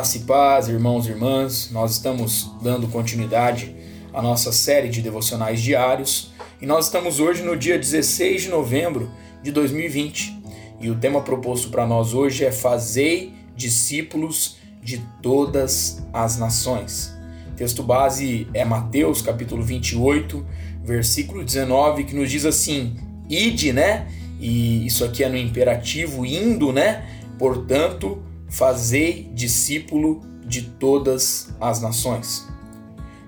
Graça e paz, irmãos e irmãs. Nós estamos dando continuidade à nossa série de devocionais diários e nós estamos hoje no dia 16 de novembro de 2020. E o tema proposto para nós hoje é Fazei discípulos de todas as nações. Texto base é Mateus, capítulo 28, versículo 19, que nos diz assim: Ide, né? E isso aqui é no imperativo, indo, né? Portanto, fazei discípulo de todas as nações.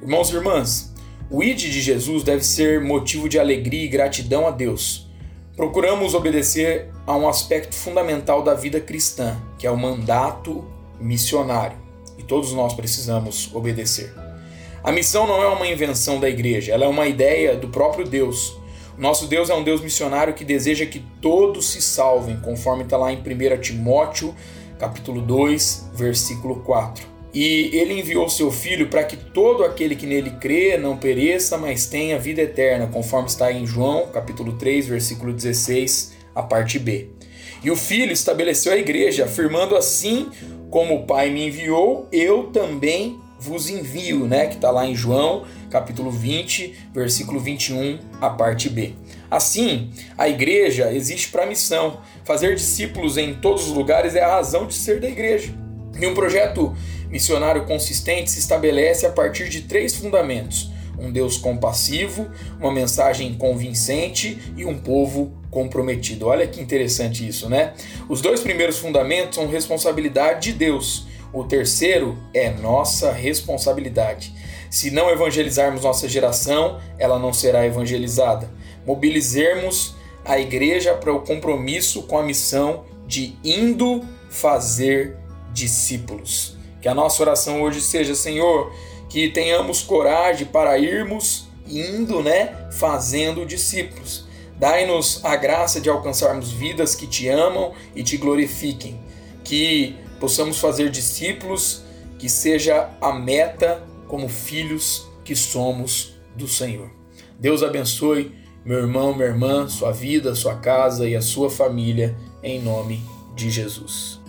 Irmãos e irmãs, o id de Jesus deve ser motivo de alegria e gratidão a Deus. Procuramos obedecer a um aspecto fundamental da vida cristã, que é o mandato missionário, e todos nós precisamos obedecer. A missão não é uma invenção da igreja, ela é uma ideia do próprio Deus. Nosso Deus é um Deus missionário que deseja que todos se salvem, conforme está lá em 1 Timóteo capítulo 2, versículo 4. E ele enviou seu filho para que todo aquele que nele crê não pereça, mas tenha vida eterna, conforme está em João, capítulo 3, versículo 16, a parte B. E o filho estabeleceu a igreja, afirmando assim: como o Pai me enviou, eu também vos envio, né? Que está lá em João, capítulo 20, versículo 21, a parte B. Assim, a igreja existe para a missão. Fazer discípulos em todos os lugares é a razão de ser da igreja. E um projeto missionário consistente se estabelece a partir de três fundamentos: um Deus compassivo, uma mensagem convincente e um povo comprometido. Olha que interessante isso, né? Os dois primeiros fundamentos são responsabilidade de Deus. O terceiro é nossa responsabilidade. Se não evangelizarmos nossa geração, ela não será evangelizada. Mobilizemos a igreja para o compromisso com a missão de indo fazer discípulos. Que a nossa oração hoje seja, Senhor, que tenhamos coragem para irmos indo, né, fazendo discípulos. Dai-nos a graça de alcançarmos vidas que te amam e te glorifiquem. Que possamos fazer discípulos, que seja a meta como filhos que somos do Senhor. Deus abençoe meu irmão, minha irmã, sua vida, sua casa e a sua família, em nome de Jesus.